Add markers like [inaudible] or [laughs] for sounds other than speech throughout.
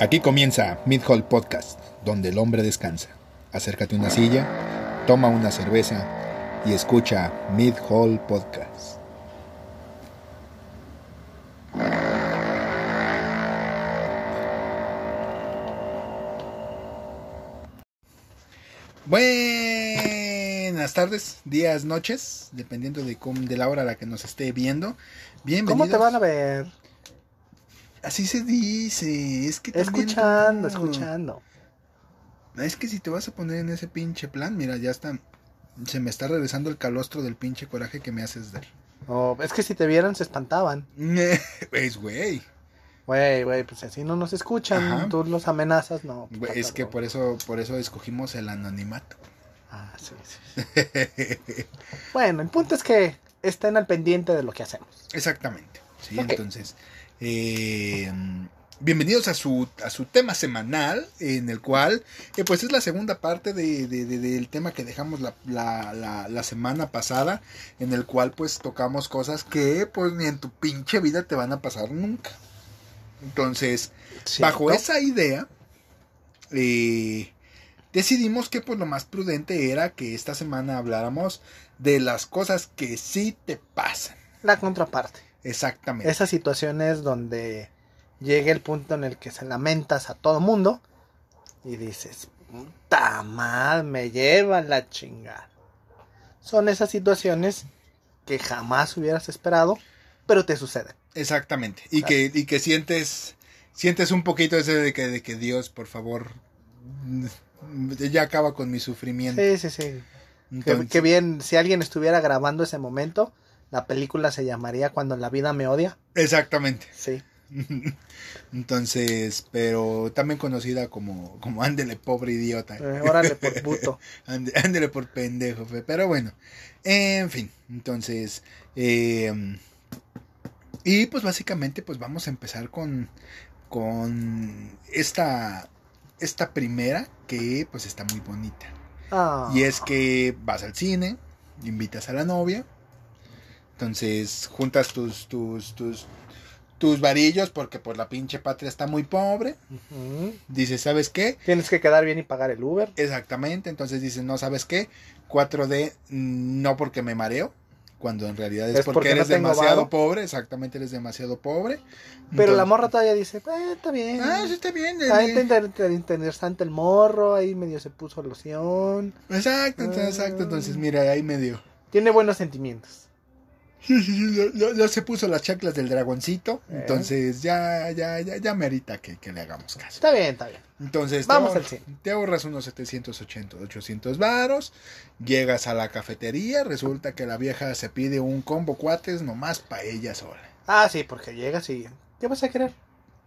Aquí comienza Mid Hall Podcast, donde el hombre descansa. Acércate a una silla, toma una cerveza y escucha Mid Hall Podcast. Buenas tardes, días, noches, dependiendo de, cómo- de la hora a la que nos esté viendo. Bienvenidos. ¿Cómo te van a ver? Así se dice, es que también Escuchando, escuchando. Es que si te vas a poner en ese pinche plan, mira, ya está. Se me está regresando el calostro del pinche coraje que me haces dar. Oh, es que si te vieran se espantaban. [laughs] Es güey. Güey, güey, pues así no nos escuchan. Ajá. Tú los amenazas, no. Es que por eso, por eso escogimos el anonimato. Ah, sí, sí. Bueno, el punto es que estén al pendiente de lo que hacemos. [laughs] Exactamente. Sí, entonces. Eh, bienvenidos a su, a su tema semanal, en el cual, eh, pues es la segunda parte de, de- de- del tema que dejamos la, la- la- la semana pasada, en el cual pues tocamos cosas que pues ni en tu pinche vida te van a pasar nunca. Entonces, bajo esa idea, eh, decidimos que pues lo más prudente era que esta semana habláramos de las cosas que sí te pasan. La contraparte. Exactamente. Esas situaciones donde llega el punto en el que se lamentas a todo mundo y dices, puta madre, me lleva la chingada. Son esas situaciones que jamás hubieras esperado, pero te suceden. Exactamente. Y que, y que sientes, sientes un poquito ese de que, de que Dios, por favor, ya acaba con mi sufrimiento. Sí, sí, sí. Qué bien, si alguien estuviera grabando ese momento, la película se llamaría Cuando la vida me odia. Exactamente. Sí. [laughs] Entonces, pero también conocida como, como ándele pobre idiota. Eh, órale por [laughs] puto. Ande- Ándele por pendejo, fe. pero bueno. En fin, entonces. eh, y pues básicamente, pues vamos a empezar con. Con esta. Esta primera que pues está muy bonita. Ah. Y es que vas al cine, invitas a la novia. Entonces juntas tus, tus, tus, tus varillos porque pues la pinche patria está muy pobre. Ujú. Dices, ¿sabes qué? Tienes que quedar bien y pagar el Uber. Exactamente, entonces dices, no, ¿sabes qué? 4D mm, no porque me mareo, cuando en realidad es, Es porque, eres demasiado pobre, exactamente eres demasiado pobre. Pero la morra todavía dice, eh, está bien. Ah, sí está bien. eh, Ahí está inter- interesante el morro, ahí medio se puso loción. Exacto, entonces, exacto, entonces mira, ahí medio. Tiene buenos sentimientos. Sí, sí, sí, ya, se puso las chaclas del dragoncito, Eh. entonces ya, ya, ya, ya merita que, que le hagamos caso. Está bien, está bien. Entonces, te Vamos ahor- al cine. Te ahorras unos 780, 800 varos, llegas a la cafetería, resulta que la vieja se pide un combo cuates nomás para ella sola. Ah, sí, porque llegas y... ¿Qué vas a querer?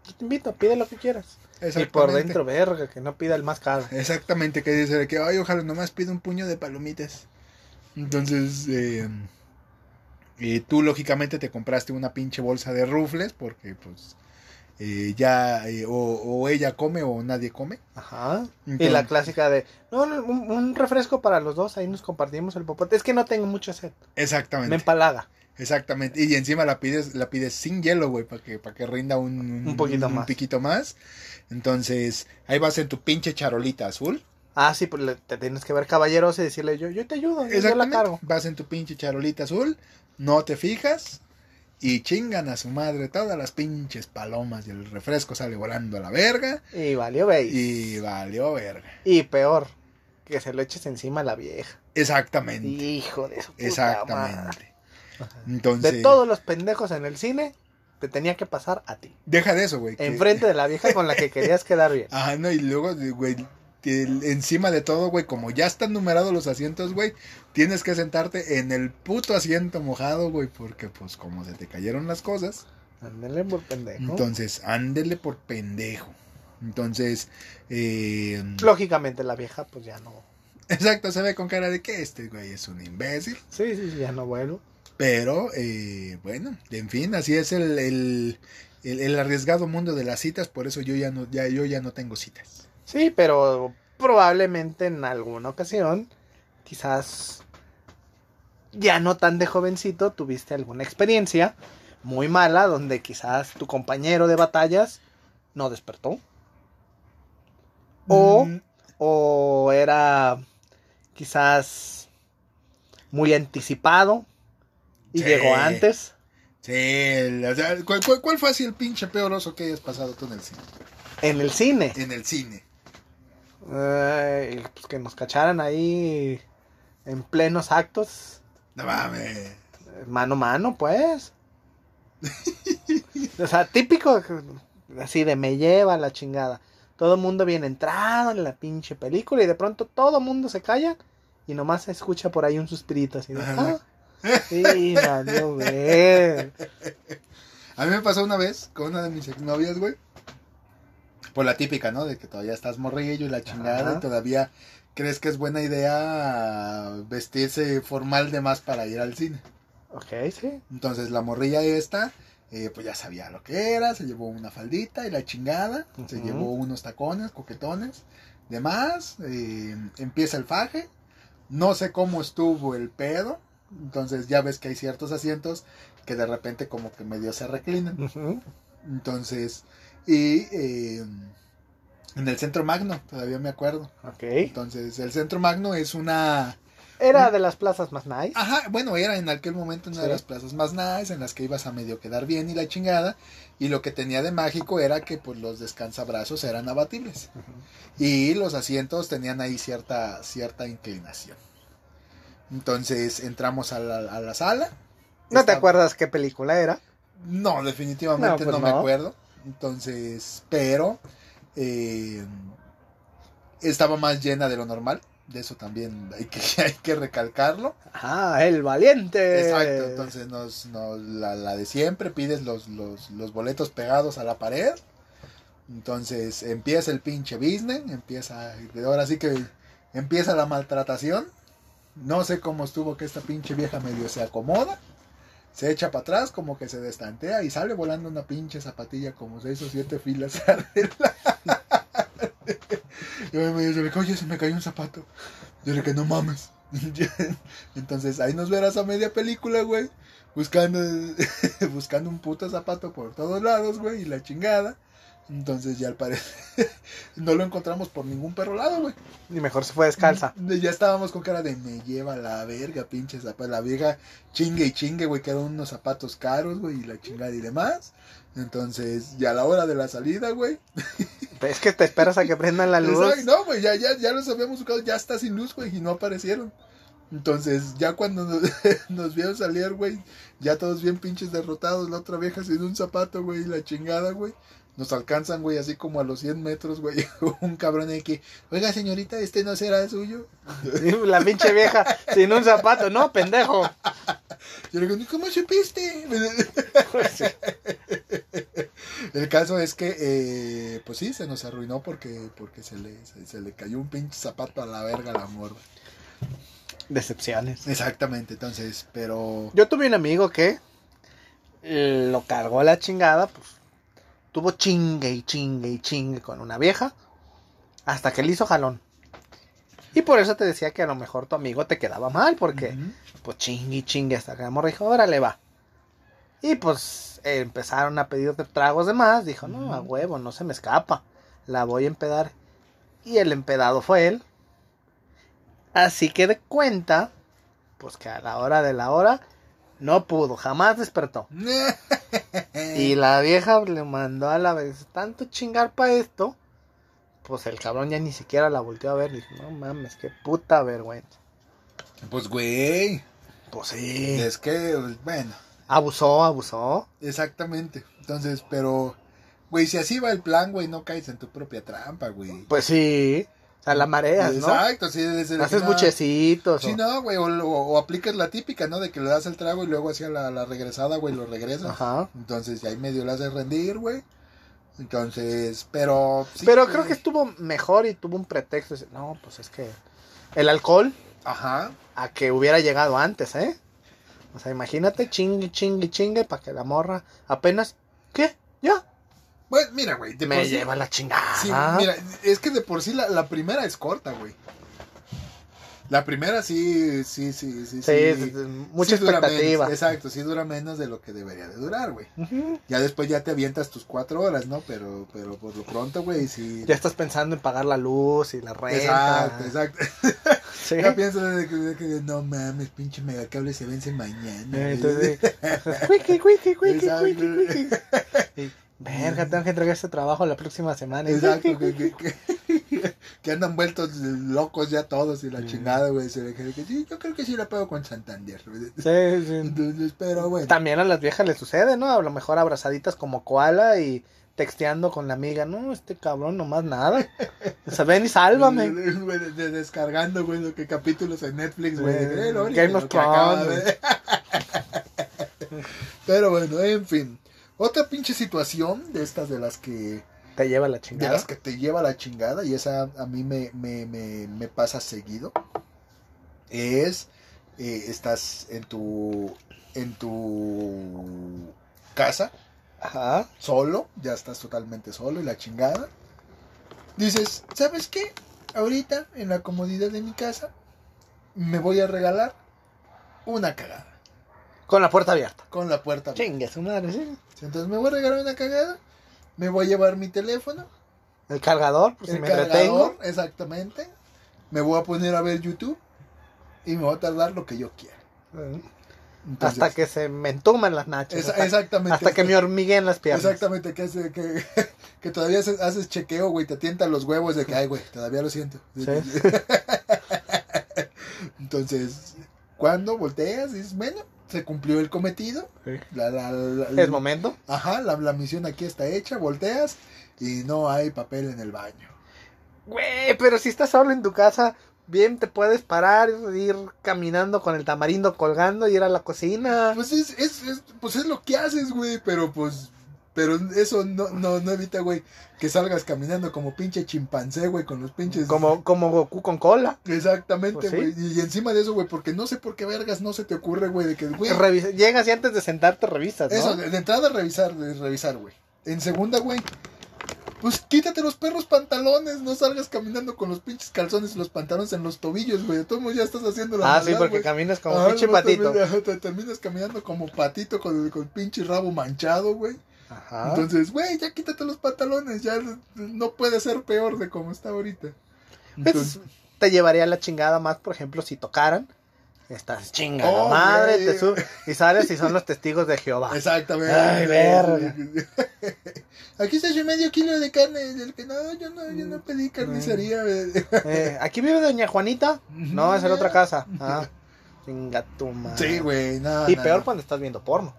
Yo te invito, pide lo que quieras. Y por dentro, verga, que no pida el más caro. Exactamente, que dice que, ay, ojalá nomás pide un puño de palomitas. Entonces, eh, y tú lógicamente te compraste una pinche bolsa de rufles porque pues eh, ya eh, o, o ella come o nadie come. Ajá. Y la clásica de, no, un, un refresco para los dos, ahí nos compartimos el popote. Es que no tengo mucha sed, me Exactamente. empalaga. Exactamente. Y encima la pides, la pides sin hielo, güey, para que, para que rinda un, Un poquito un más. piquito más. Entonces, ahí vas en tu pinche charolita azul. Ah, sí, pues te tienes que ver caballeroso y decirle, yo, yo te ayudo, yo la cargo. Vas en tu pinche charolita azul, no te fijas y chingan a su madre todas las pinches palomas y el refresco sale volando a la verga Y valió, veis. y valió verga. Y peor, que se lo eches encima a la vieja. Exactamente. Hijo de su puta madre. Exactamente. Entonces, De todos los pendejos en el cine, te tenía que pasar a ti. deja de eso, güey. que- Enfrente de la vieja con la que [laughs] querías quedar bien. Ajá, no, y luego, güey, encima de todo, güey, como ya están numerados los asientos, güey, tienes que sentarte en el puto asiento mojado, güey, porque pues como se te cayeron las cosas, Ándale por pendejo. entonces ándele por pendejo. Entonces, eh, Lógicamente la vieja, pues ya no. exacto, se ve con cara de que este güey es un imbécil, Sí, sí, sí, ya no vuelvo. pero eh, bueno, en fin, así es el, el, el- el arriesgado mundo de las citas, por eso yo ya no, ya, yo ya no tengo citas. Sí, pero probablemente en alguna ocasión, quizás ya no tan de jovencito, tuviste alguna experiencia muy mala donde quizás tu compañero de batallas no despertó. O, Mm, o era quizás muy anticipado y Sí. llegó antes. Sí, o sea, ¿cuál, cuál, cuál fue así el pinche peor oso que hayas pasado tú en el cine? En el cine. En el cine. Ay, pues que nos cacharan ahí en plenos actos. No mames. Mano a mano, pues. o sea, típico, así de me lleva la chingada. Todo el mundo bien entrado en la pinche película y de pronto todo el mundo se calla y nomás se escucha por ahí un suspirito así de... "Ah, sí, valió ver". A mí me pasó una vez con una de mis exnovias, güey. Por la típica, ¿no? De que todavía estás morrillo y la chingada Ajá. y todavía crees que es buena idea vestirse formal de más para ir al cine. Ok, sí. Entonces la morrilla esta, eh, pues ya sabía lo que era, se llevó una faldita y la chingada, se llevó unos tacones, coquetones, demás, eh, empieza el faje, no sé cómo estuvo el pedo, entonces ya ves que hay ciertos asientos que de repente como que medio se reclinan, entonces, y eh, en el centro magno, todavía me acuerdo, Ok. entonces el centro magno es una... Era de las plazas más nice. Ajá, bueno, era en aquel momento una de las plazas más nice, en las que ibas a medio quedar bien y la chingada. Y lo que tenía de mágico era que pues los descansabrazos eran abatibles. Y los asientos tenían ahí cierta, cierta inclinación. Entonces entramos a la, a la sala. ¿No te acuerdas qué película era? No, definitivamente No, no, pues me acuerdo. Entonces, pero eh, estaba más llena de lo normal. De eso también [laughs] hay que, hay que recalcarlo. Ah, el valiente. Exacto, entonces nos, nos- la, la de siempre, pides los, los, los boletos pegados a la pared. Entonces empieza el pinche business, empieza, ahora sí que empieza la maltratación. No sé cómo estuvo que esta pinche vieja medio se acomoda, se echa para atrás, como que se destantea y sale volando una pinche zapatilla como seis o siete filas [laughs] adelante. Y a mí me dice, oye, se me cayó un zapato. Yo le dije, no mames. [laughs] Entonces ahí nos verás a media película, güey. Buscando, [laughs] buscando un puto zapato por todos lados, güey. Y la chingada. Entonces ya al parecer [laughs] no lo encontramos por ningún perro lado, güey. Y mejor se fue descalza. Ya estábamos con cara de me lleva la verga, pinche zapato. La vieja chingue y chingue, güey, que eran unos zapatos caros, güey, y la chingada y demás. Entonces, ya a la hora de la salida, güey. Es que te esperas a que prendan la [laughs] luz. No, güey, ya, ya, ya los habíamos buscado, ya está sin luz, güey, y no aparecieron. Entonces, ya cuando nos, [laughs] nos vieron salir, güey, ya todos bien pinches derrotados, la otra vieja sin un zapato, güey, y la chingada, güey. Nos alcanzan, güey, así como a los 100 metros, güey, [laughs] un cabrón de que, oiga, señorita, este no será suyo. La pinche vieja sin un zapato, no, pendejo. Yo le digo, ¿cómo supiste? El caso es que, eh, pues sí, se nos arruinó porque, porque se, le, se, se le cayó un pinche zapato a la verga a la morra. Decepciones. Exactamente, entonces, pero... Yo tuve un amigo que lo cargó a la chingada, pues tuvo chingue y chingue y chingue con una vieja hasta que le hizo jalón. Y por eso te decía que a lo mejor tu amigo te quedaba mal, porque pues chingue y chingue hasta que la morra dijo, órale va. Y pues eh, empezaron a pedir tragos de más, dijo, no, a huevo, no se me escapa, la voy a empedar. Y el empedado fue él. Así que de cuenta, pues que a la hora de la hora no pudo, jamás despertó. [laughs] Y la vieja le mandó a la vez tanto chingar para esto, pues el cabrón ya ni siquiera la volteó a ver. Dijo, no mames, qué puta vergüenza. Pues, güey, Pues sí. es que, bueno, Abusó, abusó. exactamente. Entonces, pero, güey, si así va el plan, güey, no caes en tu propia trampa, güey. Pues sí. O sea, la mareas, ¿no? Exacto, sí, desde la- Haces no, buchecitos. Sí, o- no, güey, o, o- o aplicas la típica, ¿no? De que le das el trago y luego hacia la, la regresada, güey, lo regresas. Ajá. Entonces, ya ahí medio le haces rendir, güey. Entonces, pero... sí, Pero creo que estuvo mejor y tuvo un pretexto. No, pues es que el alcohol Ajá. a que hubiera llegado antes, ¿eh? O sea, imagínate, chingue, chingue, chingue, para que la morra apenas, ¿qué? ¿Ya? Bueno, mira, güey, de Me por sí- lleva la chingada. Sí, mira, es que de por sí la, la primera es corta, güey. La primera sí, sí, sí, sí. Sí, mucha Sí expectativa. menos, exacto, sí dura menos de lo que debería de durar, güey. Ya después ya te avientas tus cuatro horas, ¿no? Pero, pero por lo pronto, güey, sí. Ya estás pensando en pagar la luz y la renta. Exacto, exacto. [laughs] Sí. Ya pienso de que, de que no mames, pinche megacable se vence mañana. Entonces, [laughs] cuiqui, Exacto. cuiqui, cuiqui. Y, [laughs] Verga, tengo que entregar este trabajo la próxima semana. [laughs] Exacto, que, que, que, [laughs] que andan vueltos locos ya todos y la chingada, güey. Se ve que, que sí, yo creo que sí la pago con Santander. Sí, sí. Entonces, pero bueno. También a las viejas les sucede, ¿no? A lo mejor abrazaditas como koala y texteando con la amiga. No, este cabrón nomás nada. O sea, ven y sálvame. [laughs] Descargando, güey, lo que capítulos en Netflix, güey. eh, Game of Thrones. Pero bueno, en fin. Otra pinche situación de estas de las que Te lleva la de chingada. las que te lleva la chingada y esa a mí me, me, me, me pasa seguido es eh, estás en tu en tu casa Ajá. solo ya estás totalmente solo y la chingada dices sabes qué ahorita en la comodidad de mi casa me voy a regalar una cagada Con la puerta abierta. con la puerta abierta. Chingue su madre, sí. Entonces me voy a regalar una cagada me voy a llevar mi teléfono El cargador, pues si el me cargador, exactamente. Me voy a poner a ver YouTube y me voy a tardar lo que yo quiera. Entonces, hasta que se me entuman las nachas. esa- hasta, exactamente. hasta que me hormiguen las piernas. Exactamente, que, hace- que, [laughs] que todavía haces, haces chequeo, güey, te tientan los huevos de que, ay, güey, todavía lo siento. Sí. [laughs] Entonces, cuando volteas, dices, bueno, se cumplió el cometido. Sí. La, la, la- Es momento. Ajá, la, la misión aquí está hecha, volteas y no hay papel en el baño. Güey, pero si estás solo en tu casa, bien te puedes parar, ir caminando con el tamarindo colgando y ir a la cocina. Pues es, es, es- pues es lo que haces, güey, pero pues, pero eso no, no, no evita, güey, que salgas caminando como pinche chimpancé, güey, con los pinches... Como, como Goku con cola. Exactamente, Pues sí. güey, y, encima de eso, güey, porque no sé por qué vergas no se te ocurre, güey, de que, güey, Llegas y antes de sentarte revisas, ¿no? eso, de, de entrada revisar, de revisar, güey. En segunda, güey, pues quítate los perros pantalones, no salgas caminando con los pinches calzones y los pantalones en los tobillos, güey, modos ya estás haciendo la ah, sí, porque caminas como Ah, pinche patito. termina- [laughs] te terminas caminando como patito con con pinche rabo manchado, güey. Ajá. Entonces, güey, ya quítate los pantalones, ya no puede ser peor de como está ahorita. Pues, Entonces, te llevaría la chingada más, por ejemplo, si tocaran. Estás chinga la Oh, madre, güey. te y sales y son los testigos de Jehová. exactamente. Ay, verga. [laughs] Aquí está su medio kilo de carne. El que no, yo no, yo no pedí carnicería. güey. Eh, ¿Aquí vive doña Juanita? No, es en otra casa. Ah, chinga tu madre. Sí, güey, no. Y no, peor no. cuando estás viendo porno.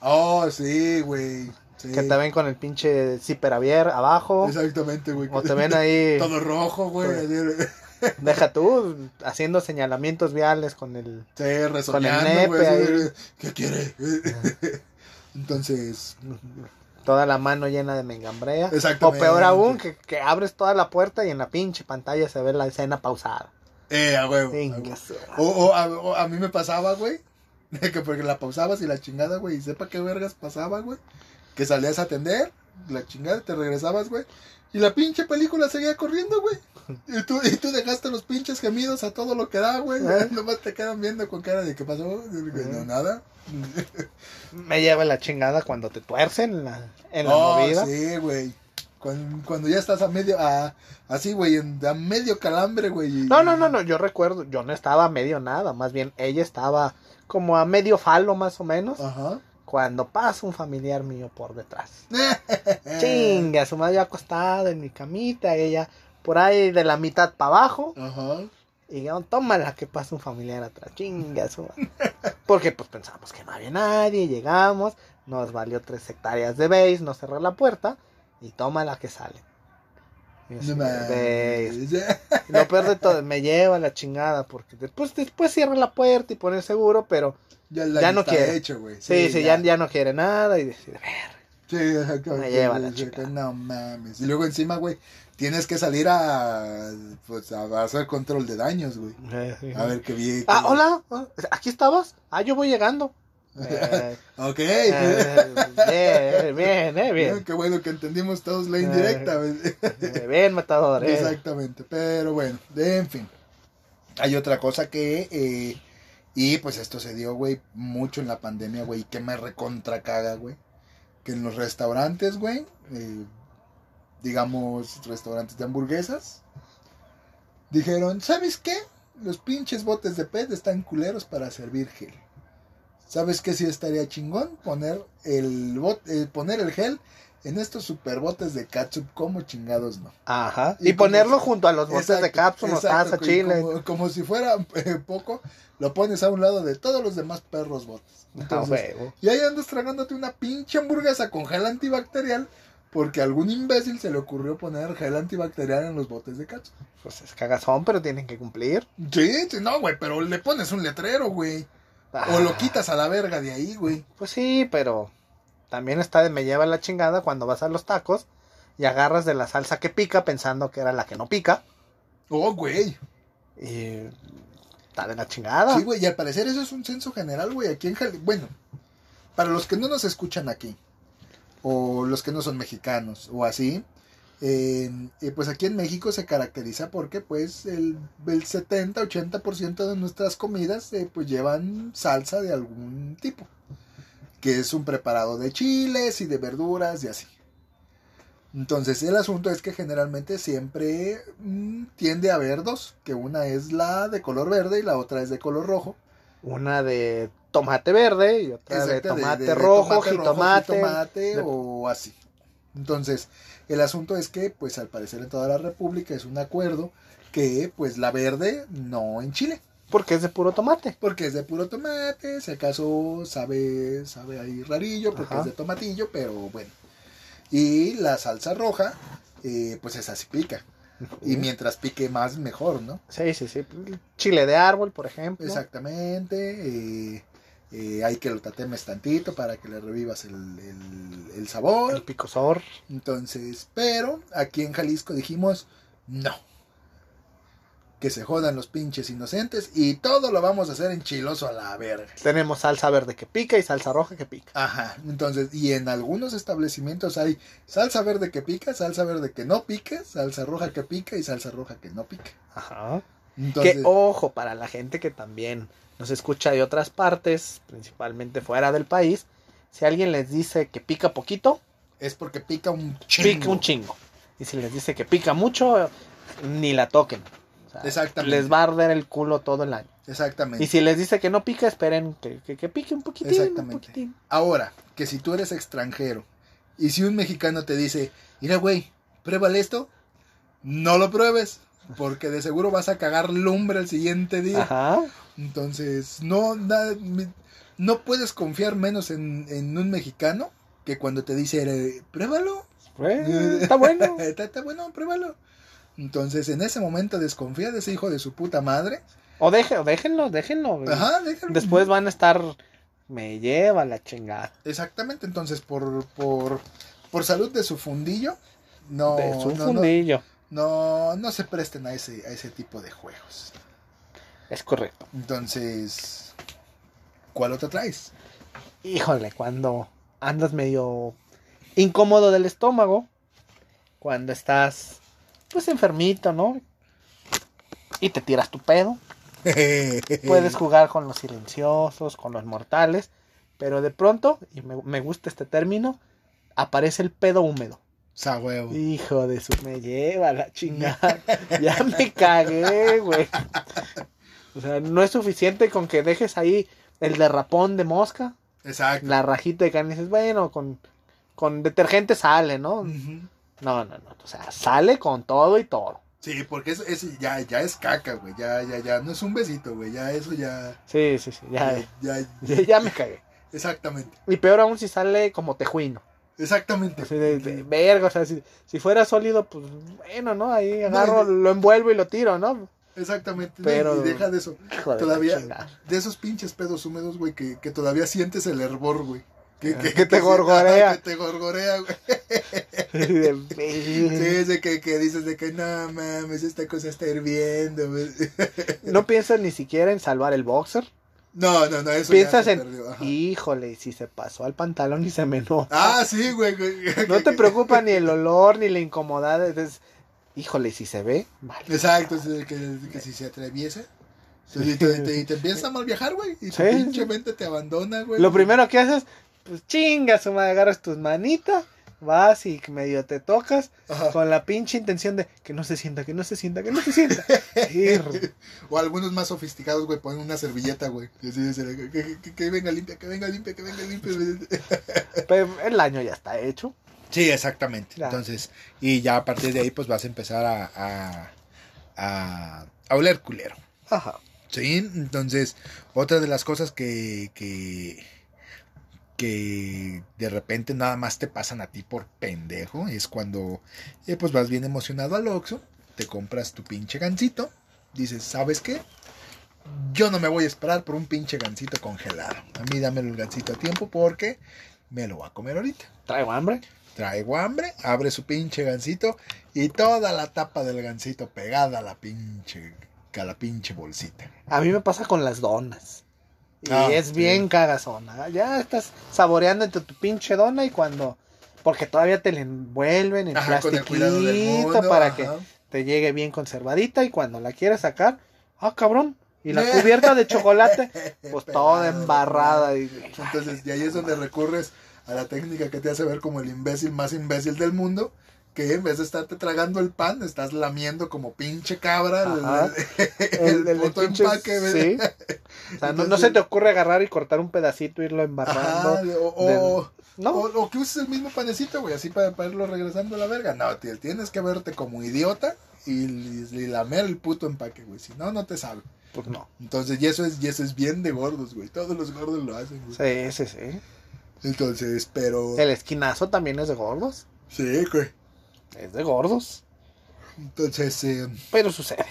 Oh, sí, güey. Sí. Que te ven con el pinche zipper abierto abajo. Exactamente, güey. O te ven ahí, [laughs] Todo rojo, güey. [laughs] Deja tú, haciendo señalamientos viales con el... Sí, resoñando, nepe güey. así ahí. ¿Qué quiere? [laughs] Entonces, Toda la mano llena de mengambrea. O Exactamente. peor aún, que, que abres toda la puerta y en la pinche pantalla se ve la escena pausada. eh, a huevo. O, o a, o a mí me pasaba, güey. [laughs] de Que porque la pausabas y la chingada, güey. Y sepa qué vergas pasaba, güey. Que salías a atender, la chingada, te regresabas, güey. Y la pinche película seguía corriendo, güey. Y tú, y tú dejaste los pinches gemidos a todo lo que da, güey. ¿Eh? [laughs] Nomás te quedan viendo con cara de qué pasó. No, nada. Me lleva la chingada cuando te tuercen en la, en la Oh, movida. sí, güey. Cuando, cuando ya estás a medio, a, así, güey, en- a medio calambre, güey. No, no, no, no, yo recuerdo, yo no estaba a medio nada, más bien ella estaba como a medio falo más o menos, Ajá. cuando pasa un familiar mío por detrás. [laughs] Chinga, su madre acostada en mi camita, ella por ahí de la mitad para abajo, Ajá. y yo, tómala que pasa un familiar atrás, chinga su madre. Porque pues pensamos que no había nadie, llegamos, nos valió tres hectáreas de base, no cerré la puerta, y tómala que sale. No así. Y Lo peor de todo, me lleva la chingada, porque después, después cierra la puerta y pone seguro, pero Ya, no quiere. hecho, güey. sí, sí, ya, ya no quiere nada y decide, ver. Sí. Me lleva la Sí, chingada. No mames. Y luego encima, güey, tienes que salir a, pues, a hacer control de daños, güey. A ver qué bien. Ah, hola, ah, ¿aquí estabas? Ah, yo voy llegando. Eh, Ok. eh, bien, bien, eh, bien. Qué bueno que entendimos todos la indirecta, bien, matador, eh. Exactamente. Pero bueno, en fin. Hay otra cosa que, eh, y pues esto se dio, güey, mucho en la pandemia, güey, que me recontra caga, güey. Que en los restaurantes, güey, eh, digamos, restaurantes de hamburguesas, dijeron, ¿sabes qué? Los pinches botes de PET están culeros para servir gel. ¿Sabes qué sí estaría chingón? Poner el, bot, eh, poner el gel en estos super botes de catsup, como chingados no. Ajá. Y Y, como- ponerlo junto a los botes de Exacto, cápsula, exacto, mostaza, güey, chile. Como, como si fuera eh, poco, lo pones a un lado de todos los demás perros botes. Ah, Entonces, huevo. y ahí andas tragándote una pinche hamburguesa con gel antibacterial porque a algún imbécil se le ocurrió poner gel antibacterial en los botes de catsup. Pues es cagazón, pero tienen que cumplir. Sí, sí, no, güey, pero le pones un letrero, güey. O Ah, lo quitas a la verga de ahí, güey. Pues sí, pero también está de me lleva la chingada cuando vas a los tacos y agarras de la salsa que pica pensando que era la que no pica. Oh, güey. Y está de la chingada. Sí, güey, y al parecer eso es un censo general, güey, aquí en Jalisco. Bueno, para los que no nos escuchan aquí, o los que no son mexicanos, o así, eh, eh, pues aquí en México se caracteriza porque, pues, el, el 70-80% de nuestras comidas, eh, pues, llevan salsa de algún tipo, que es un preparado de chiles y de verduras y así. Entonces, el asunto es que generalmente siempre mm, tiende a haber dos, que una es la de color verde y la otra es de color rojo. Una de tomate verde y otra de tomate de rojo, tomate jitomate. jitomate de- o así. Entonces, el asunto es que, pues al parecer en toda la República es un acuerdo que, pues la verde no en Chile, Porque es de puro tomate. porque es de puro tomate, si acaso sabe, sabe ahí rarillo, porque Ajá. es de tomatillo, pero bueno. Y la salsa roja, eh, pues esa sí pica. Y mientras pique más, mejor, ¿no? Sí, sí, sí. Chile de árbol, por ejemplo. Exactamente. eh, eh, hay que lo tatemes tantito para que le revivas el, el- el sabor. El picosor. Entonces, pero aquí en Jalisco dijimos no. Que se jodan los pinches inocentes y todo lo vamos a hacer enchiloso a la verga. Tenemos salsa verde que pica y salsa roja que pica. Ajá, entonces, y en algunos establecimientos hay salsa verde que pica, salsa verde que no pica, salsa roja que pica y salsa roja que no pica. Ajá. Entonces, que ojo, para la gente que también nos escucha de otras partes, principalmente fuera del país, si alguien les dice que pica poquito, es porque pica un chingo. pica un chingo. Y si les dice que pica mucho, ni la toquen. O sea, Exactamente. Les va a arder el culo todo el año. Exactamente. Y si les dice que no pica, esperen que, que- que pique un poquitín. Un Exactamente. poquitín. Ahora, que si tú eres extranjero y si un mexicano te dice, mira, güey, pruébale esto, no lo pruebes, porque de seguro vas a cagar lumbre el siguiente día. Ajá. Entonces, no, na- no puedes confiar menos en, en un mexicano que cuando te dice, pruébalo. Eh, [laughs] está bueno. [laughs] está, está bueno, pruébalo. Entonces, en ese momento desconfía de ese hijo de su puta madre. O, deje, o déjenlo, déjenlo. Ajá, déjalo. Después van a estar. Me lleva la chingada. Exactamente, entonces por, por, por salud de su fundillo, no, de su no, no, fundillo. no, no se presten a ese, a ese tipo de juegos. Es correcto. Entonces, ¿cuál otra traes? Híjole, cuando andas medio incómodo del estómago, cuando estás pues enfermito, ¿no? Y te tiras tu pedo. [laughs] Puedes jugar con los silenciosos, con los mortales, pero de pronto, y me, me gusta este término, aparece el pedo húmedo. Sa huevo. Hijo de su, me lleva la chingada. [laughs] Ya me cagué, güey. O sea, no es suficiente con que dejes ahí el derrapón de mosca, Exacto. la rajita de carne y dices, bueno, con, con detergente sale, ¿no? No, no, no. O sea, sale con todo y todo. Sí, porque eso, eso ya, ya es caca, güey. Ya, ya, ya. No es un besito, güey. Ya eso ya. Sí, sí, sí. Ya, ya, ya, ya me cagué. Exactamente. Y peor aún si sale como tejuino. Exactamente. Así de, de verga, o sea, si, si fuera sólido, pues bueno, ¿no? Ahí agarro, lo envuelvo y lo tiro, ¿no? Exactamente. ¿no? Pero- Y deja de eso. Todavía, de esos pinches pedos húmedos, güey, que, que todavía sientes el hervor, güey. Que, Que te gorgorea. Que te gorgorea, güey. [laughs] De Sí, es de que, que dices de que no mames, esta cosa está hirviendo. güey. No piensas ni siquiera en salvar el boxer. No, no, no, eso Piensas ya se en, perdió, híjole, si se pasó al pantalón y se me nota. Ah, sí, güey. [laughs] No te preocupa ni el olor ni la incomodidad. Es, híjole, si se ve, vale. Exacto, que, que si se atreviese. Y te, te- te empiezas a mal viajar, güey. Y tu Sí, pinche sí. mente te abandona, güey. Lo primero que haces, pues chinga, su madre, agarras tus manitas, vas y medio te tocas Ajá. con la pinche intención de que no se sienta, que no se sienta, que no se sienta. [laughs] O algunos más sofisticados, güey, ponen una servilleta, güey. Que, que- que- que venga limpia, que venga limpia, que venga limpia. [laughs] Pero el año ya está hecho. Sí, exactamente. Ya. Entonces, y ya a partir de ahí, pues vas a empezar a, a, a, a oler culero. Ajá. Sí, entonces, otra de las cosas que, que, que de repente nada más te pasan a ti por pendejo es cuando, eh, pues vas bien emocionado al Oxxo, te compras tu pinche gancito, dices, ¿sabes qué? Yo no me voy a esperar por un pinche gancito congelado. A mí dame el gancito a tiempo porque me lo voy a comer ahorita. Traigo hambre. Traigo hambre, abre su pinche gancito y toda la tapa del gancito pegada a la pinche, a la pinche bolsita. A mí me pasa con las donas. Y Ah, es sí. bien cagazona. Ya estás saboreando entre tu pinche dona y cuando. Porque todavía te la envuelven en Ajá, plastiquito mundo, para ajá. que te llegue bien conservadita y cuando la quieres sacar, ah, cabrón. Y la [laughs] cubierta de chocolate, pues toda embarrada. Y, Entonces, y ahí es donde recurres a la técnica que te hace ver como el imbécil más imbécil del mundo. Que en vez de estarte tragando el pan, estás lamiendo como pinche cabra el, el, el pinche- empaque. sí. O sea, no, no se te ocurre agarrar y cortar un pedacito, irlo embarrando. Ajá, o, o- No. o- o que uses el mismo panecito, güey, así para, para irlo regresando a la verga. No, tío, tienes que verte como idiota y, y lamer el puto empaque, güey. Si no, no te sabe. Pues no. Entonces, y eso es, y eso es bien de gordos, güey. Todos los gordos lo hacen, güey. Sí, sí, sí. Entonces, pero. El esquinazo también es de gordos. Sí, güey. Es de gordos. Entonces, eh, Pero sucede.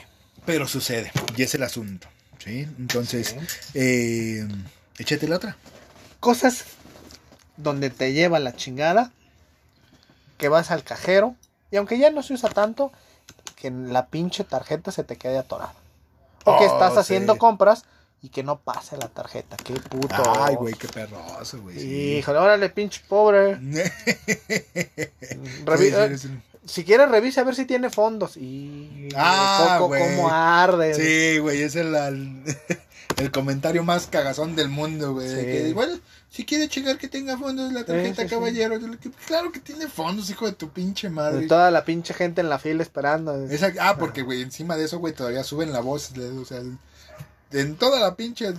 pero sucede. Y es el asunto. ¿Sí? Entonces, Sí. eh, échate la otra. Cosas donde te lleva la chingada. Que vas al cajero. Y aunque ya no se usa tanto, que la pinche tarjeta se te quede atorada. O que Oh, estás sí. haciendo compras y que no pase la tarjeta. Qué puto. Ay, güey, qué perroso, güey. Híjole, órale, pinche pobre. Revi- [laughs] Sí, sí, sí. Si quieres, revisa a ver si tiene fondos. Y. Ah, Coco, cómo arde. Sí, güey, es el, [laughs] el comentario más cagazón del mundo, güey. Sí. Igual, si quiere checar que tenga fondos la tarjeta, Sí, sí, caballero. Claro que tiene fondos, hijo de tu pinche madre. Toda la pinche gente en la fila esperando. Esa- ah, porque, güey, encima de eso, güey, todavía suben la voz. O sea, en toda la pinche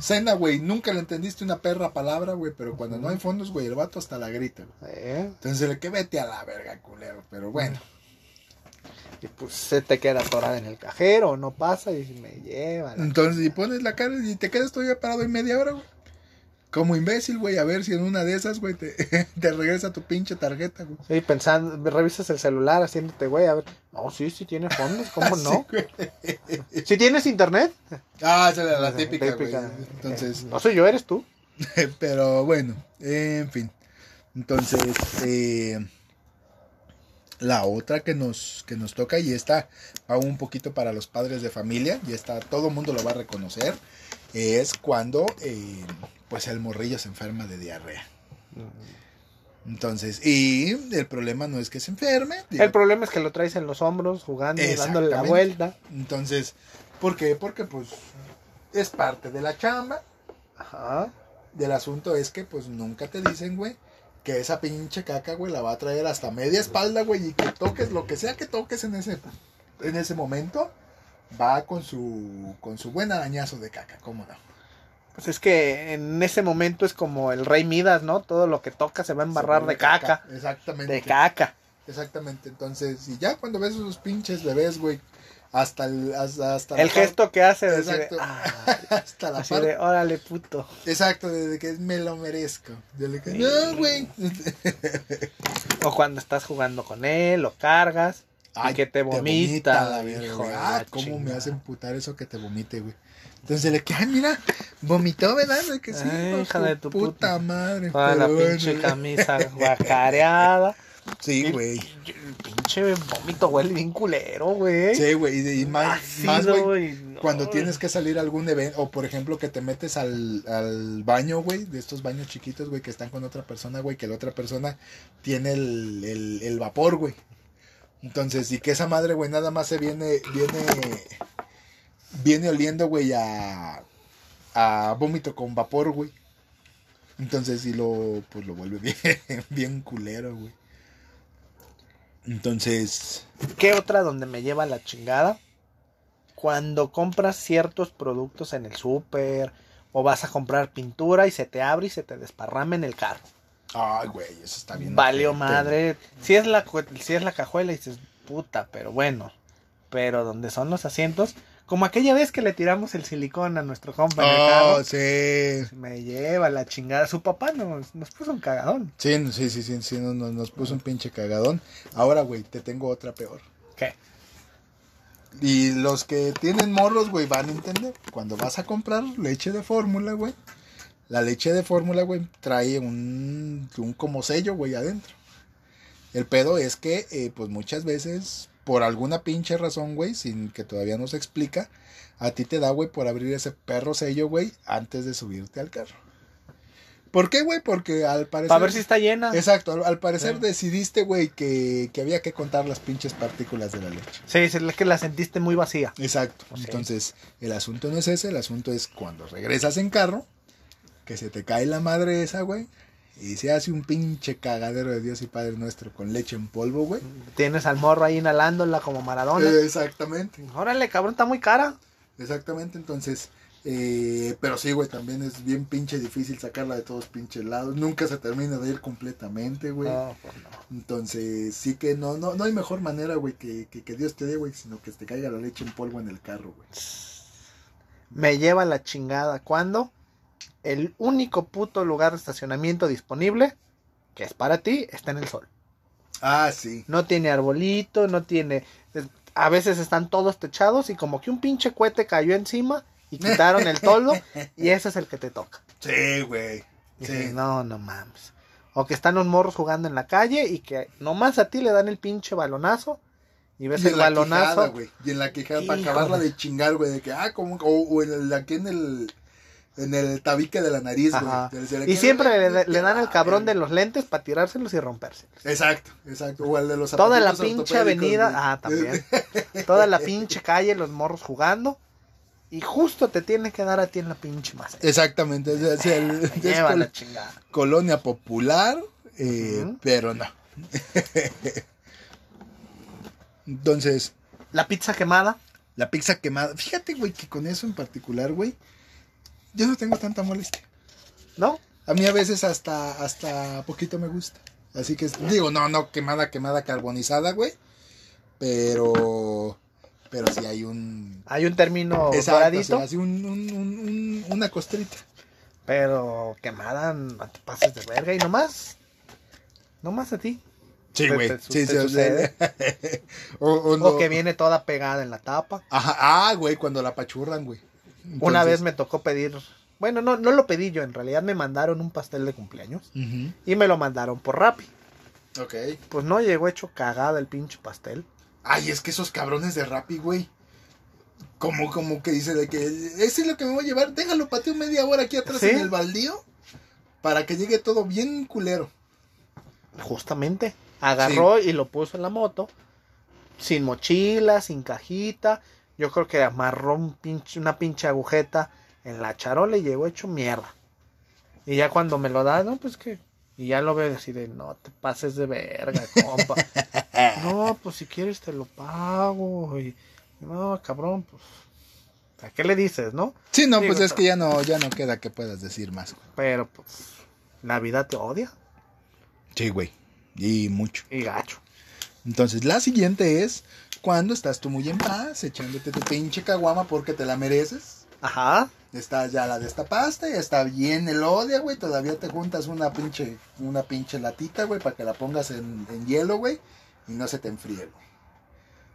cena, güey, nunca le entendiste una perra palabra, güey, pero cuando no hay fondos, güey, el vato hasta la grita. güey. Eh, Entonces, le que vete a la verga, culero. Pero bueno, y pues se te queda atorada en el cajero, no pasa y me lleva. la- entonces, y pones la cara y te quedas todavía parado ahí media hora, güey. Como imbécil, güey, a ver si en una de esas, güey, te, [laughs] te regresa tu pinche tarjeta, güey. Sí, pensando, revisas el celular haciéndote, güey, a ver. No, sí, sí tiene fondos, ¿cómo [laughs] no? Sí. ¿Sí tienes internet? Ah, esa era la típica, güey. Entonces, No soy yo, eres tú. [laughs] Pero bueno, en fin. Entonces, eh, la otra que nos, que nos toca, y esta va un poquito para los padres de familia, y esta todo el mundo lo va a reconocer, es cuando eh, pues el morrillo se enferma de diarrea. Entonces, y el problema no es que se enferme. digo, El problema es que lo traes en los hombros, jugando, dándole la vuelta. entonces, ¿por qué? Porque pues es parte de la chamba. Ajá. del asunto es que pues nunca te dicen, güey, que esa pinche caca, güey, la va a traer hasta media espalda, güey, y que toques lo que sea que toques en ese en ese momento va con su con su buen arañazo de caca, ¿cómo no? Pues es que en ese momento es como el rey Midas, ¿no? Todo lo que toca se va a embarrar de caca. Exactamente. De caca. Exactamente. Entonces, y ya cuando ves esos pinches bebés, güey, hasta el hasta, hasta El la gesto que hace de así de, Exacto. "Ah", [laughs] hasta la así parte de, órale, puto. Exacto, de que me lo merezco. De que, no, güey. O cuando estás jugando con él, lo cargas. y que te vomita. la hijo güey. de Ah, la cómo me hace emputar eso que te vomite, güey. Entonces le que, ay, mira, vomitó, ¿verdad? De que sí, Ay, hijo hija de tu puta puta. madre. Toda la bueno. pinche camisa guacareada. [laughs] Sí, güey. Pinche vómito huele bien culero, güey. Sí, güey. Y, más, más, güey. Cuando tienes que salir a algún evento, o por ejemplo que te metes al, al baño, güey, de estos baños chiquitos, güey, que están con otra persona, güey, que la otra persona tiene el, el, el vapor, güey. Entonces, y que esa madre, güey, nada más se viene, viene, viene oliendo, güey, a, a vómito con vapor, güey. Entonces sí lo, pues lo vuelve [laughs] bien, bien culero, güey. Entonces, ¿Qué otra donde me lleva la chingada? Cuando compras ciertos productos en el súper o vas a comprar pintura y se te abre y se te desparrama en el carro. ay, güey, eso está bien. Valió madre. Si es la si es la cajuela y dices, puta, pero bueno. Pero donde son los asientos, como aquella vez que le tiramos el silicón a nuestro compa en el Oh, sí. me lleva la chingada. Su papá nos, nos puso un cagadón. Sí, sí, sí, sí, sí, no- no- nos puso un pinche cagadón. Ahora, güey, te tengo otra peor. ¿Qué? Y los que tienen morros, güey, van a entender. Cuando vas a comprar leche de fórmula, güey, la leche de fórmula, güey, trae un, un como sello, güey, adentro. El pedo es que, eh, pues muchas veces, por alguna pinche razón, güey, sin que todavía no se explica, a ti te da, güey, por abrir ese perro sello, güey, antes de subirte al carro. ¿Por qué, güey? Porque al parecer... Para ver si está llena. Exacto, al, al parecer Sí. decidiste, güey, que, que había que contar las pinches partículas de la leche. Sí, es que la sentiste muy vacía. Exacto. Entonces, el asunto no es ese, el asunto es cuando regresas en carro, que se te cae la madre esa, güey, y se hace un pinche cagadero de Dios y Padre nuestro con leche en polvo, güey. Tienes al morro ahí inhalándola como Maradona. Exactamente, Órale, cabrón, está muy cara. exactamente. Entonces, eh, pero sí, güey, también es bien pinche difícil sacarla de todos pinches lados. Nunca se termina de ir completamente, güey. No, pues no. Entonces, sí que no, no, no hay mejor manera, güey, que, que, que Dios te dé, güey, sino que te caiga la leche en polvo en el carro, güey. Me lleva la chingada. ¿Cuándo? El único puto lugar de estacionamiento disponible, que es para ti, está en el sol. Ah, sí. No tiene arbolito, no tiene... A veces están todos techados y como que un pinche cohete cayó encima y quitaron el toldo y ese es el que te toca. Sí, güey. Sí. no, no mames. O que están los morros jugando en la calle y que nomás a ti le dan el pinche balonazo y ves Y el la balonazo. quijada. Y en la quejada para acabarla de chingar, güey. De que, ah, como. O, o en el, aquí en el. En el tabique de la nariz, güey. Se le Y siempre le, le dan al cabrón de los lentes para tirárselos y romperse. Exacto, exacto. O el de los Toda la pinche avenida, güey. ah, también. Toda la pinche calle, los morros jugando. Y justo te tiene que dar a ti en la pinche masa. Exactamente. Es, es el- Me es col- la chingada. colonia popular, eh, pero no. Entonces, La pizza quemada. la pizza quemada. Fíjate, güey, que con eso en particular, güey, yo no tengo tanta molestia. ¿No? A mí a veces hasta, hasta poquito me gusta. Así que, digo, no, no quemada, quemada carbonizada, güey. Pero, pero sí hay un... Hay un término Exacto, doradito. sí, así un, un- un- un- una costrita. Pero quemada, no te pases de verga y nomás. Nomás a ti. Sí, güey. Sí, sí, [laughs] o sea, sucede. o, o no- O que viene toda pegada en la tapa. Ajá, ah, güey, cuando la pachurran, güey. Una vez me tocó pedir. Bueno, no, no lo pedí yo, en realidad me mandaron un pastel de cumpleaños. Y me lo mandaron por Rappi. Ok. Pues no llegó hecho cagada el pinche pastel. Ay, es que esos cabrones de Rappi, güey. Como, como que dice de que ese es lo que me voy a llevar. Déjalo pateo media hora aquí atrás ¿Sí? en el baldío. Para que llegue todo bien culero. Justamente. Agarró y lo puso en la moto. Sin mochila, sin cajita. Yo creo que amarró un pinche, una pinche agujeta en la charola y llegó hecho mierda. Y ya cuando me lo da, no, pues que. Y ya lo veo decir, de, no te pases de verga, compa. [laughs] no, pues si quieres te lo pago. Y, no, cabrón, pues. ¿A qué le dices, no? Sí, no, Digo, pues es que ya no, ya no queda que puedas decir más. Pero pues. La vida te odia. Sí, güey. Y mucho. Y gacho. Entonces, la siguiente es cuando estás tú muy en paz, echándote tu pinche caguama porque te la mereces. Ajá. Estás ya la destapaste, ya está bien el odia, güey. Todavía te juntas una pinche, una pinche latita, güey, para que la pongas en, en hielo, güey, y no se te enfríe, güey.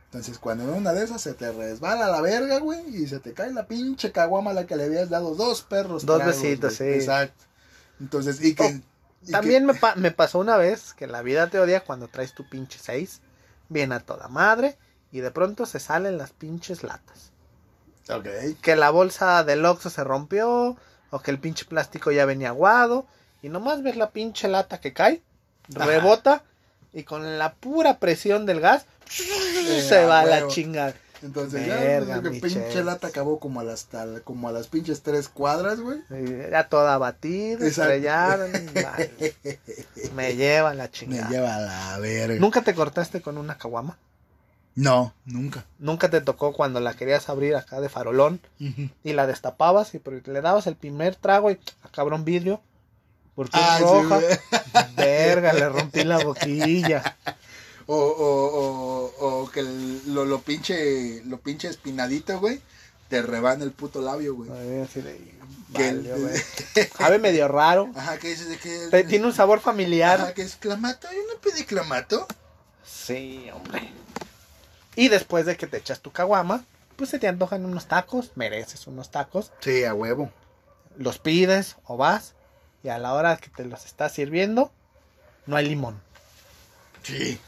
Entonces, cuando en una de esas se te resbala la verga, güey, y se te cae la pinche caguama a la que le habías dado dos perros. Dos tragos, besitos, güey. sí. Exacto. Entonces, y que. Oh, y que- También me, pa- me pasó una vez que la vida te odia cuando traes tu pinche 6, viene a toda madre y de pronto se salen las pinches latas. Ok. Que la bolsa del Oxxo se rompió o que el pinche plástico ya venía aguado y nomás ves la pinche lata que cae, Ajá. rebota y con la pura presión del gas [laughs] [laughs] se va a la huevo. chingada. Entonces Verga, ya, que pinche lata acabó como a las tal- como a las pinches tres cuadras, güey. Ya toda batida, estrellaron. [laughs] Me lleva la Me chingada. lleva a la verga. ¿Nunca te cortaste con una caguama? No, nunca. ¿Nunca te tocó cuando la querías abrir acá de farolón y la destapabas y le dabas el primer trago y a cabrón vidrio? Porque Ah, es sí, roja. [laughs] Verga, le rompí la boquilla. O, o, o, o que el- lo, lo pinche, lo pinche espinadito, güey, te rebana el puto labio, güey. Que valió. [laughs] Sabe medio raro. Ajá, que dices de que... Tiene un sabor familiar. Ajá, que es clamato, yo no pedí clamato. Sí, hombre. Y después de que te echas tu caguama, pues se te antojan unos tacos, mereces unos tacos, Sí, a huevo. los pides o vas y a la hora que te los estás sirviendo, no hay limón. Sí.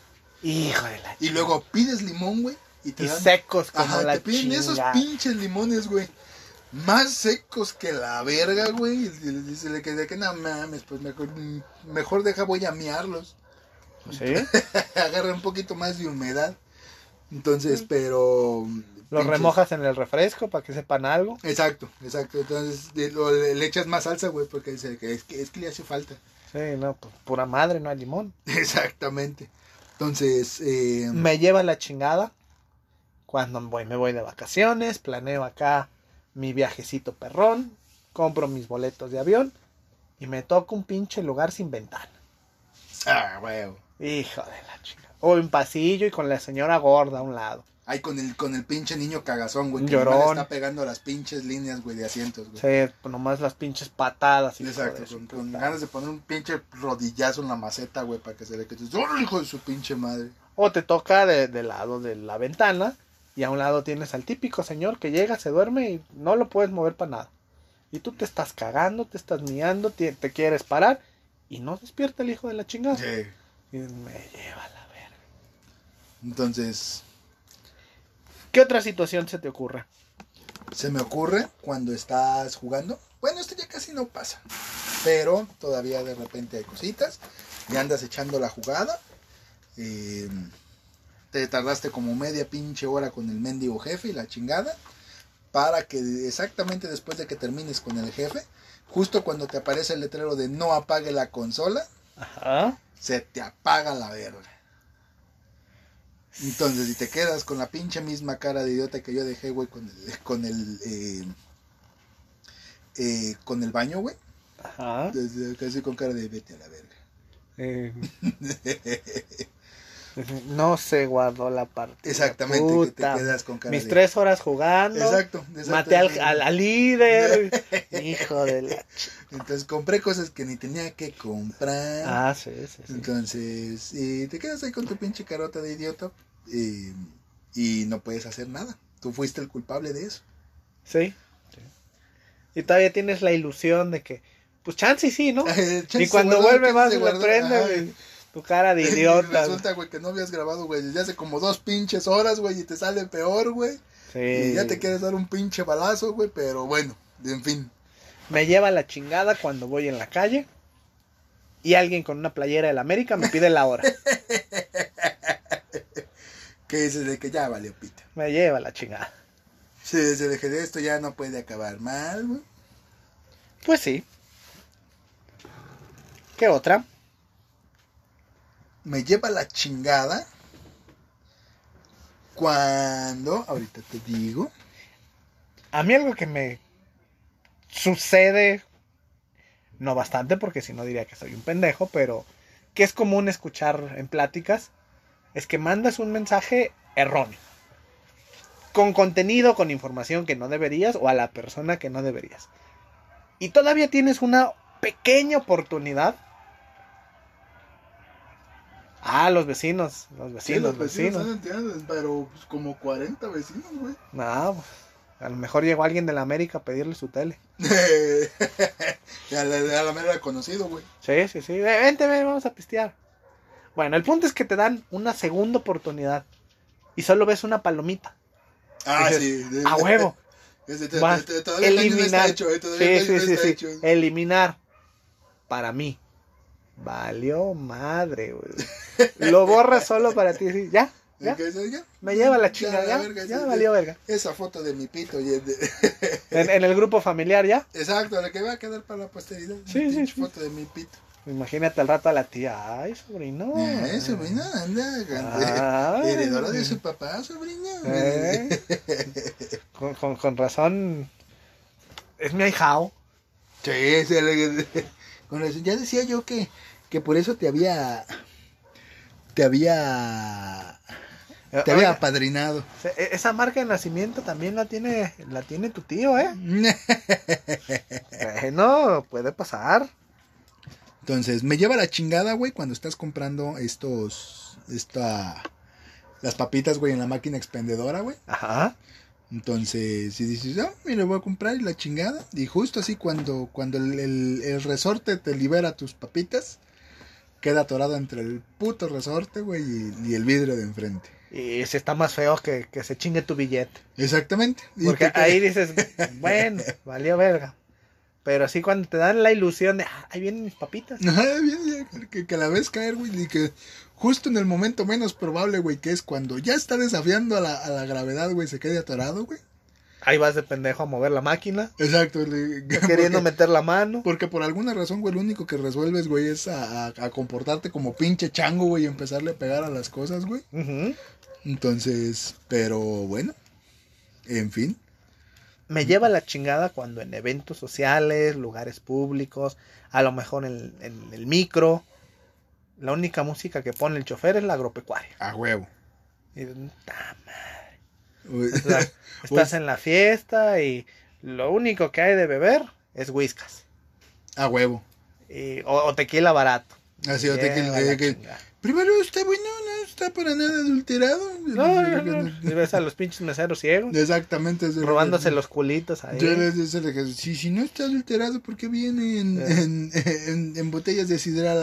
Hijo de la Y luego pides limón, güey, y te Y dan... secos como Ajá, la te piden esos pinches limones, güey. Más secos que la verga, güey. Y le dice le que de que no mames, pues mejor, mejor deja voy a miarlos. ¿Sí? [laughs] Agarra un poquito más de humedad. Entonces, pero. Los pinches- remojas en el refresco para que sepan algo. Exacto, exacto. Entonces le, le echas más salsa, güey, porque dice que es, que es que le hace falta. Sí, no, pues pura madre, no hay limón. [laughs] Exactamente. Entonces, eh, Me lleva la chingada cuando voy, me voy de vacaciones, planeo acá mi viajecito perrón, compro mis boletos de avión y me toca un pinche lugar sin ventana. ah, güey. Hijo de la chingada. O en pasillo y con la señora gorda a un lado. Ahí con el, con el pinche niño cagazón, güey. Que Llorón. le está pegando las pinches líneas, güey, de asientos, güey. Sí, pues nomás las pinches patadas. Exacto, con, ganas de poner un pinche rodillazo en la maceta, güey, para que se le quede. ¡Oh, hijo de su pinche madre! O te toca de- del lado de la ventana y a un lado tienes al típico señor que llega, se duerme y no lo puedes mover para nada. Y tú te estás cagando, te estás miando, te, te quieres parar y no despierta el hijo de la chingada. Sí. Y me lleva a la verga. Entonces, ¿Qué otra situación se te ocurre? se me ocurre cuando estás jugando. Bueno, esto ya casi no pasa. Pero todavía de repente hay cositas. Y andas echando la jugada. eh, te tardaste como media pinche hora con el mendigo jefe y la chingada. Para que exactamente después de que termines con el jefe, justo cuando te aparece el letrero de no apague la consola, Ajá. se te apaga la verga. Entonces, si te quedas con la pinche misma cara de idiota que yo dejé, güey, con el, con el, eh, eh, con el baño, güey, Ajá. desde casi con cara de vete a la verga. Eh, [laughs] no se guardó la parte. Exactamente, que te quedas con cara Mis de... tres horas jugando. Exacto, exacto. Maté al, al- al líder. [laughs] Hijo de la. Entonces compré cosas que ni tenía que comprar. Ah, sí, sí, sí. Entonces, eh, te quedas ahí con tu pinche carota de idiota eh, y no puedes hacer nada. Tú fuiste el culpable de eso. Sí. sí. Y todavía tienes la ilusión de que, pues chance sí, ¿no? [laughs] Chance y cuando vuelve más se guardó, prende güey, tu cara de [laughs] idiota. resulta, güey, que no habías grabado, güey, desde hace como dos pinches horas, güey, y te sale peor, güey. Sí. Y ya te quieres dar un pinche balazo, güey, pero bueno, en fin. Me lleva la chingada cuando voy en la calle y alguien con una playera del América me pide la hora. [laughs] Que dices de que ya valió pita. Me lleva la chingada. Si desde dejé de esto ya no puede acabar mal, güey. Pues sí. ¿Qué otra? Me lleva la chingada cuando, ahorita te digo, A mí algo que me sucede, no bastante porque si no diría que soy un pendejo, pero que es común escuchar en pláticas, es que mandas un mensaje erróneo. Con contenido, con información que no deberías o a la persona que no deberías. Y todavía tienes una pequeña oportunidad. Ah, los vecinos, los vecinos, Sí, vecinos. están entiendes, pero pues, como 40 vecinos, güey. No, pues, a lo mejor llegó alguien de la América a pedirle su tele. [laughs] a la, a la mera conocido, güey. Sí, sí, sí. Ve- Vente, ven, vamos a pistear. Bueno, el punto es que te dan una segunda oportunidad y solo ves una palomita. Ah, Dices, sí. A huevo. [laughs] Vas, eliminar. eh, Sí, sí, sí. Eliminar. Para mí. Valió madre, güey. Lo borras solo para ti. sí, Ya, Ya. Ya. Me lleva la chingada, ya, verga, ya sí, valió verga. Esa foto de mi pito. y de- En, en el grupo familiar ya. Exacto, la que va a quedar para la posteridad. Sí, sí. foto de mi pito. Imagínate al rato a la tía, ay, sobrino. Eh, sobrino, anda. Ay. Heredora de su papá, sobrino. Eh. Con, con, con razón. Es mi ahijao. Sí, con razón. ya decía yo que, que por eso te había. Te había. Te había apadrinado. e- esa marca de nacimiento también la tiene, la tiene tu tío, ¿eh? [laughs] Bueno, puede pasar. Entonces, me lleva la chingada, güey, cuando estás comprando estos. Esta. Las papitas, güey, en la máquina expendedora, güey. Ajá. Entonces, si dices, ah, me lo voy a comprar y la chingada. Y justo así, cuando, cuando el, el- el resorte te libera tus papitas, queda atorado entre el puto resorte, güey, y, y el vidrio de enfrente. Y si está más feo que, que se chingue tu billete. Exactamente. Porque ahí dices, bueno, valió verga. Pero así cuando te dan la ilusión de, ah, ahí vienen mis papitas. Que, que la ves caer, güey, y que justo en el momento menos probable, güey, que es cuando ya está desafiando a la, a la gravedad, güey, se quede atorado, güey. Ahí vas de pendejo a mover la máquina, Exacto. le- [laughs] queriendo porque, meter la mano. porque por alguna razón, güey, lo único que resuelves, güey, es a, a- a comportarte como pinche chango, güey, y empezarle a pegar a las cosas, güey. Entonces, pero bueno, en fin. Me lleva la chingada cuando en eventos sociales, lugares públicos, a lo mejor en, en el micro, la única música que pone el chofer es la agropecuaria. A huevo. Y dices, "Ta madre". Uy. O sea, [laughs] estás en la fiesta y lo único que hay de beber es whiskas. A huevo. Y- o, o tequila barato. Así, o te que- Lleva la que- chingada. Primero está bueno, no está para nada adulterado. No, no, no. Y ves a los pinches meseros ciegos Exactamente. robándose los culitos ahí. Yo les decía si, si no está adulterado, ¿por qué viene en, Eh. en, en, en botellas de sidra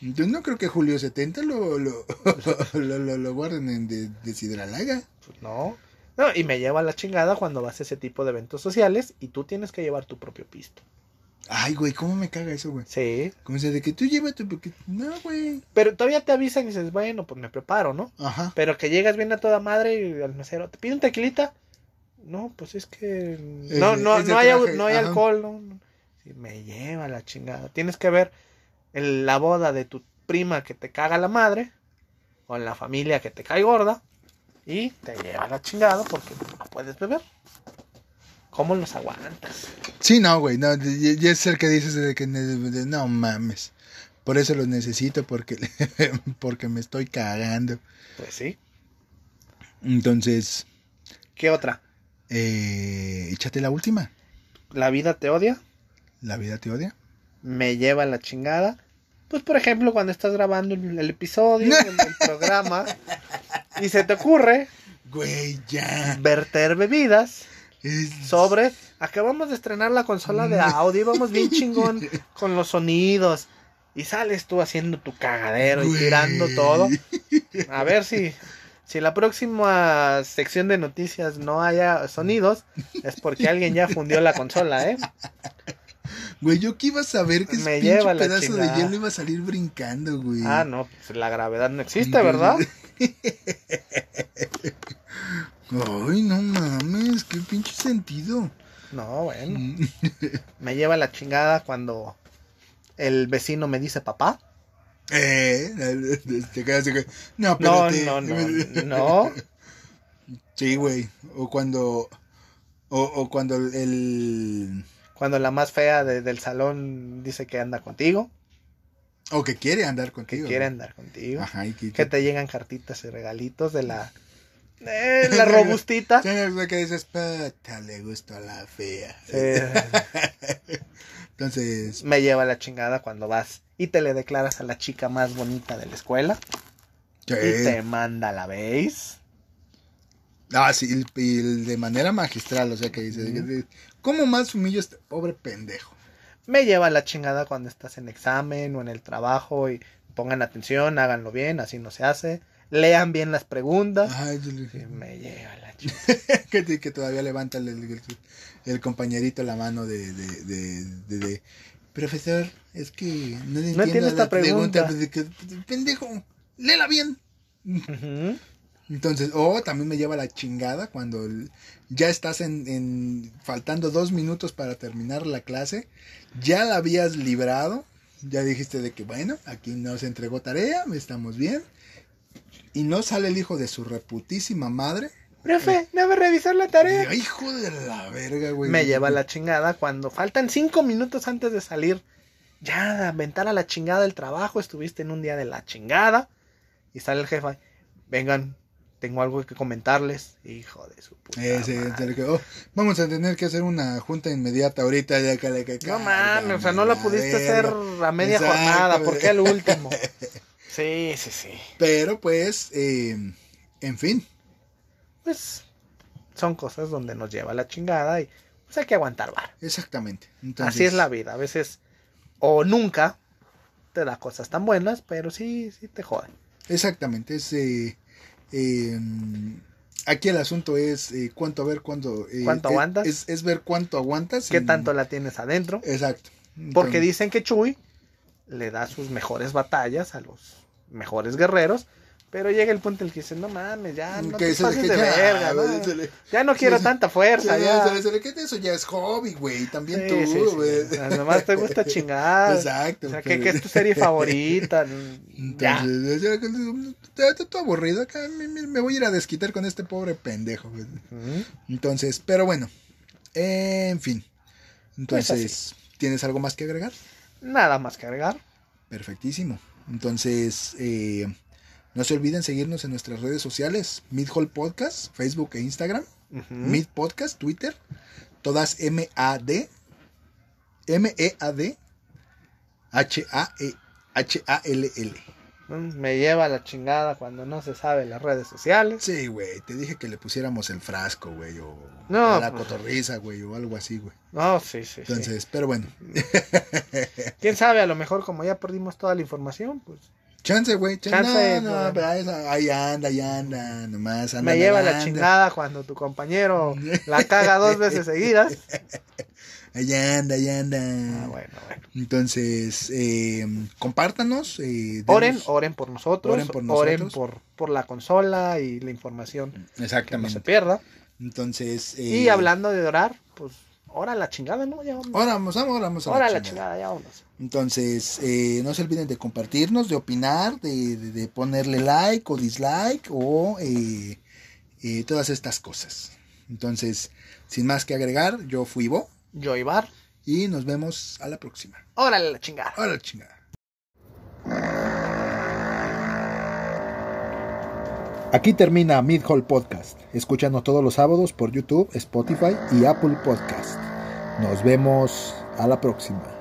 Yo no creo que Julio 70 lo, lo, [laughs] lo, lo, lo guarden en de, de sidra laga. Pues no. No, y me lleva la chingada cuando vas a ese tipo de eventos sociales y tú tienes que llevar tu propio pisto. Ay, güey, ¿cómo me caga eso, güey? Sí. Como sea, de que tú llevas tu... porque- No, güey. Pero todavía te avisan y dices, bueno, pues me preparo, ¿no? Ajá. Pero que llegas bien a toda madre y al mesero, ¿te pide un tequilita? No, pues es que no, no, no hay, traje, no hay ajá. alcohol, no. Sí, me lleva la chingada. Tienes que ver en la boda de tu prima que te caga la madre, o en la familia que te cae gorda, y te lleva la chingada porque no puedes beber. ¿Cómo los aguantas? Sí, no, güey, no, y- es el que dices de que no mames. Por eso los necesito, porque, [laughs] porque me estoy cagando. Pues sí. Entonces, ¿Qué otra? eh, échate la última. ¿La vida te odia? La vida te odia. me lleva la chingada. Pues por ejemplo, cuando estás grabando el, el episodio, el, el [laughs] programa, y se te ocurre Güey, ya. verter bebidas sobre, acabamos de estrenar la consola de audio, y vamos bien [laughs] chingón con los sonidos. Y sales tú haciendo tu cagadero y tirando todo. [laughs] A ver si, si la próxima sección de noticias no haya sonidos, es porque alguien ya fundió la consola, ¿eh? Güey, yo que iba a saber que ese Me lleva la pedazo de hielo iba a salir brincando, güey. Ah, no, pues la gravedad no existe, ¿verdad? [laughs] Ay, no mames, qué pinche sentido. No, bueno. Me lleva la chingada cuando el vecino me dice papá. Eh, [laughs] te quedas así que- no, No, no, no, no. [laughs] Sí, güey. O cuando. O, o cuando el-. Cuando la más fea de- del salón dice que anda contigo, O que quiere andar que contigo. quiere güey. andar contigo, Ajá, y que. que te llegan cartitas y regalitos de la... eh, la robustita. Que dices, pata, le gustó la fea. Sí. Entonces. me lleva la chingada cuando vas y te le declaras a la chica más bonita de la escuela sí. y te manda la veis. Ah, sí, y de manera magistral, o sea que dices, ¿cómo más humillo este pobre pendejo? Me lleva la chingada cuando estás en examen o en el trabajo y pongan atención, háganlo bien, así no se hace. Lean bien las preguntas. Ay, yo le- Sí, me lleva la [laughs] chingada. que, todavía levanta el, el- el compañerito la mano de, de, de, de- de, profesor, es que no le entiendo entiendo la esta pregunta". pues, pendejo, léela bien. Entonces, o también me lleva la chingada cuando ya estás en, en- faltando dos minutos para terminar la clase, ya la habías librado, ya dijiste de que bueno, aquí no se entregó tarea, estamos bien, y no sale el hijo de su reputísima madre. Profe, no va a revisar la tarea. Hijo de la verga, güey. Me lleva la chingada cuando faltan cinco minutos antes de salir. Ya, aventar a la chingada el trabajo. Estuviste en un día de la chingada. Y sale el jefe. Vengan, tengo algo que comentarles. Hijo de su puta. Ese, madre. oh, vamos a tener que hacer una junta inmediata ahorita. Ya que, que- No que- mames, o sea, no la pudiste verga. hacer a media Exacto, jornada. ¿Por qué al último? [laughs] Sí, sí, sí. Pero pues, eh, en fin, Pues son cosas donde nos lleva la chingada y pues hay que aguantar vara. exactamente. Entonces, Así es la vida. A veces o nunca te da cosas tan buenas, pero sí, sí te joden. Exactamente, es eh, eh, aquí el asunto es eh, cuánto a ver cuándo eh, ¿Cuánto es- aguantas? Es, es ver cuánto aguantas. ¿Qué tanto la tienes adentro? Exacto. Porque dicen que Chuy le da sus mejores batallas a los mejores guerreros, pero llega el punto en el que dice, no mames, ya no que te pases que de ya, verga, ¿no? se le- Ya no quiero [laughs] sí, tanta fuerza, ya. se le- se le quita eso ya es hobby, güey. También Sí, tú, sí, sí. güey. Sea, Nomás te gusta [laughs] chingar. Exacto. O sea, pero- ¿qué, qué es tu serie favorita? [laughs] ya. Entonces, sea, que- está- todo aburrido. Acá me, me- voy a ir a desquitar con este pobre pendejo. güey. Entonces, pero bueno. En fin. Pues Entonces, ¿tienes algo más que agregar? Nada más que agregar. Perfectísimo. Entonces, eh, no se olviden seguirnos en nuestras redes sociales, Midhall Podcast, Facebook e Instagram, Ujú. Mid Podcast, Twitter, todas M-A-D, M-E-A-D, H-A-E, H-A-L-L. Mm, Me lleva la chingada cuando no se sabe las redes sociales. Sí, güey, te dije que le pusiéramos el frasco, güey, o No, a la pues- cotorriza, güey, o algo así, güey. No, sí, sí, sí. Entonces, pero bueno, [laughs] ¿Quién sabe? A lo mejor como ya perdimos toda la información, pues chance, güey, chance, Chance, no, güey. no, pero ahí, anda, ahí anda, nomás anda. me lleva la nadando. chingada cuando tu compañero [laughs] la caga dos veces seguidas. [laughs] Ahí anda, ahí anda. Ah, bueno, bueno. Entonces, eh, compártanos. eh, Oren, oren por nosotros, Oren por oren nosotros. por, por la consola y la información que no se Exactamente. pierda. Entonces, eh, Y hablando de orar, pues, ora la chingada, ¿no? Ya vamos. Ahora vamos, ahora vamos a Ora la la chingada. chingada, ya vámonos. Entonces, eh, no se olviden de compartirnos, de opinar, de, de- de ponerle like o dislike o eh, eh, todas estas cosas. Entonces, sin más que agregar, yo fui Ivo Yo, Ibar, y nos vemos a la próxima. órale la chingada. Ahora chingada. Aquí termina Mid Hall Podcast. Escúchanos todos los sábados por YouTube, Spotify y Apple Podcast. Nos vemos a la próxima.